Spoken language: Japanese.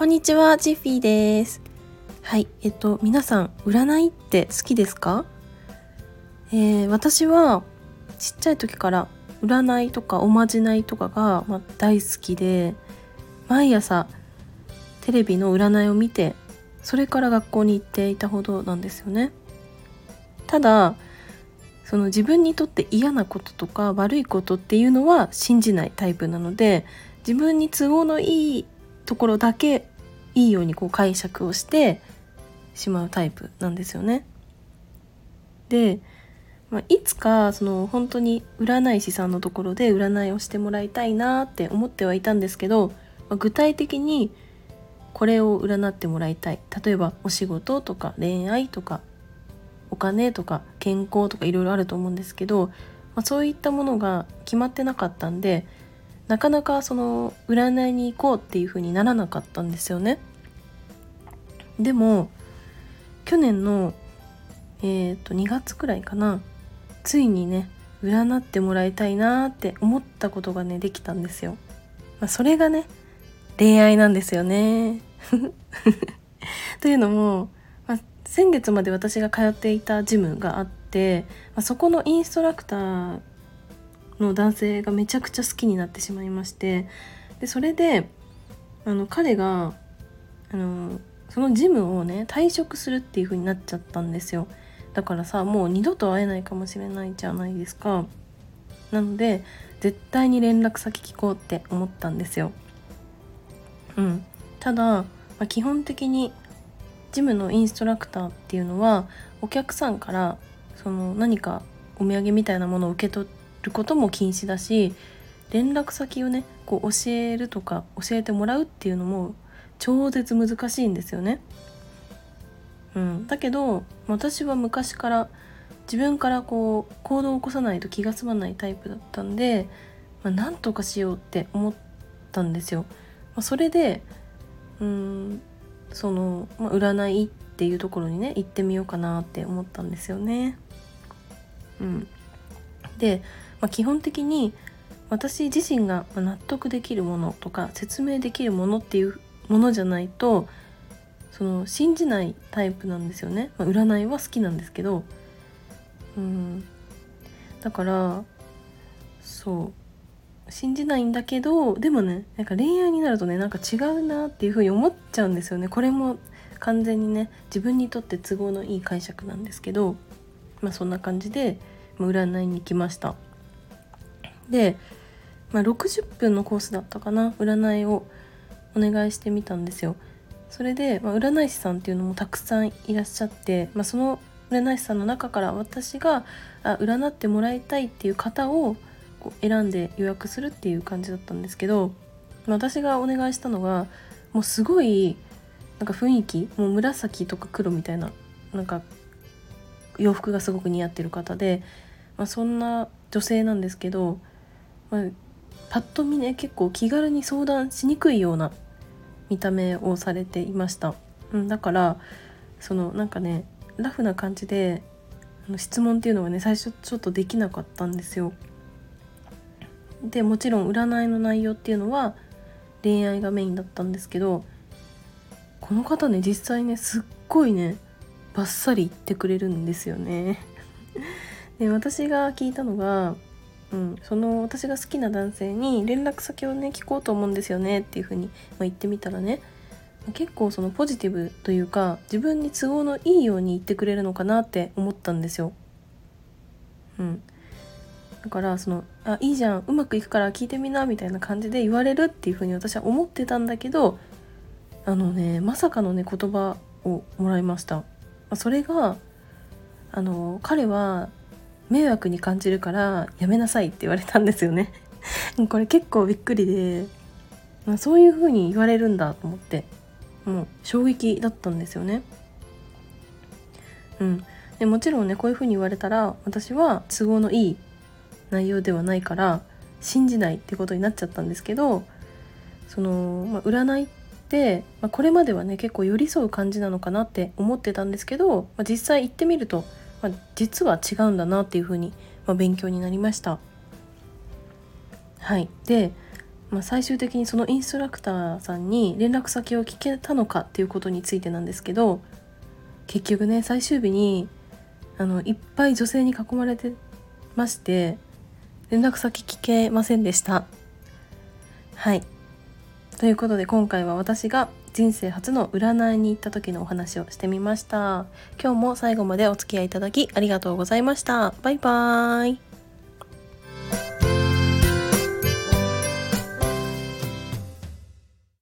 こんにちは、ジッフィーです。はい、えっと、皆さん、占いって好きですか？えー、私は、ちっちゃい時から占いとかおまじないとかが、まあ、大好きで、毎朝、テレビの占いを見て、それから学校に行っていたほどなんですよね。ただ、その自分にとって嫌なこととか悪いことっていうのは信じないタイプなので自分に都合のいいところだけいいようにこう解釈をしてしまうタイプなんですよね。で、まあ、いつかその本当に占い師さんのところで占いをしてもらいたいなって思ってはいたんですけど、まあ、具体的にこれを占ってもらいたい例えばお仕事とか恋愛とかお金とか健康とかいろいろあると思うんですけど、まあ、そういったものが決まってなかったんでなかなかその占いに行こうっていう風にならなかったんですよね。でも去年のえっ、ー、と2月くらいかなついにね占ってもらいたいなって思ったことがねできたんですよ。まあ、それがね恋愛なんですよね。というのも、まあ、先月まで私が通っていたジムがあって、まあ、そこのインストラクターの男性がめちゃくちゃ好きになってしまいましてでそれであの彼があのそのジムをね退職するっていう風になっちゃったんですよ。だからさもう二度と会えないかもしれないじゃないですか。なので絶対に連絡先聞こうって思ったんですよ。うん。ただ、まあ、基本的にジムのインストラクターっていうのはお客さんからその何かお土産みたいなものを受け取ることも禁止だし連絡先をねこう教えるとか教えてもらうっていうのも超絶難しいんですよね。うん、だけど私は昔から自分からこう行動を起こさないと気が済まないタイプだったんで、まあ、なんとかしようって思ったんですよ。まあ、それでうんその、まあ、占いっていうところにね行ってみようかなって思ったんですよね。うん、でまあ、基本的に私自身が納得できるものとか説明できるものっていうものじゃないとその信じないタイプなんですよね、まあ、占いは好きなんですけど。うん。だからそう。信じないんだけどでもねなんか恋愛になるとねなんか違うなっていうふうに思っちゃうんですよね。これも完全にね自分にとって都合のいい解釈なんですけど。まあそんな感じで占いに行きました。で、まあ、60分のコースだったかな占いをお願いしてみたんですよ。それで、まあ、占い師さんっていうのもたくさんいらっしゃって、まあ、その占い師さんの中から私があ占ってもらいたいっていう方をこう選んで予約するっていう感じだったんですけど、まあ、私がお願いしたのがもうすごいなんか雰囲気もう紫とか黒みたいななんか洋服がすごく似合ってる方で、まあ、そんな女性なんですけどまあ、パッと見ね結構気軽に相談しにくいような見た目をされていました、うん、だからそのなんかねラフな感じで質問っていうのがね最初ちょっとできなかったんですよ。でもちろん占いの内容っていうのは恋愛がメインだったんですけどこの方ね実際ねすっごいねバッサリ言ってくれるんですよね。で私が聞いたのがうん、その私が好きな男性に連絡先をね聞こうと思うんですよねっていうふうに、ま、言ってみたらね結構そのポジティブというか自分に都合のいいように言ってくれるのかなって思ったんですよ。うん、だからその「あいいじゃんうまくいくから聞いてみな」みたいな感じで言われるっていうふうに私は思ってたんだけどあのねまさかのね言葉をもらいました。それがあの彼は迷惑に感じるからやめなさいって言われたんですよね。これ結構びっくりで、まあ、そういう風に言われるんだと思ってもう衝撃だったんですよね。うん。でもちろんねこういう風に言われたら私は都合のいい内容ではないから信じないってことになっちゃったんですけどその、まあ、占いって、まあ、これまではね結構寄り添う感じなのかなって思ってたんですけど、まあ、実際行ってみるとまあ、実は違うんだなっていうふうに、まあ、勉強になりました。はい、でまあ、最終的にそのインストラクターさんに連絡先を聞けたのかっていうことについてなんですけど結局ね最終日にあのいっぱい女性に囲まれてまして連絡先聞けませんでした。はい。ということで今回は私が人生初の占いに行った時のお話をしてみました。今日も最後までお付き合いいただきありがとうございました。バイバーイ。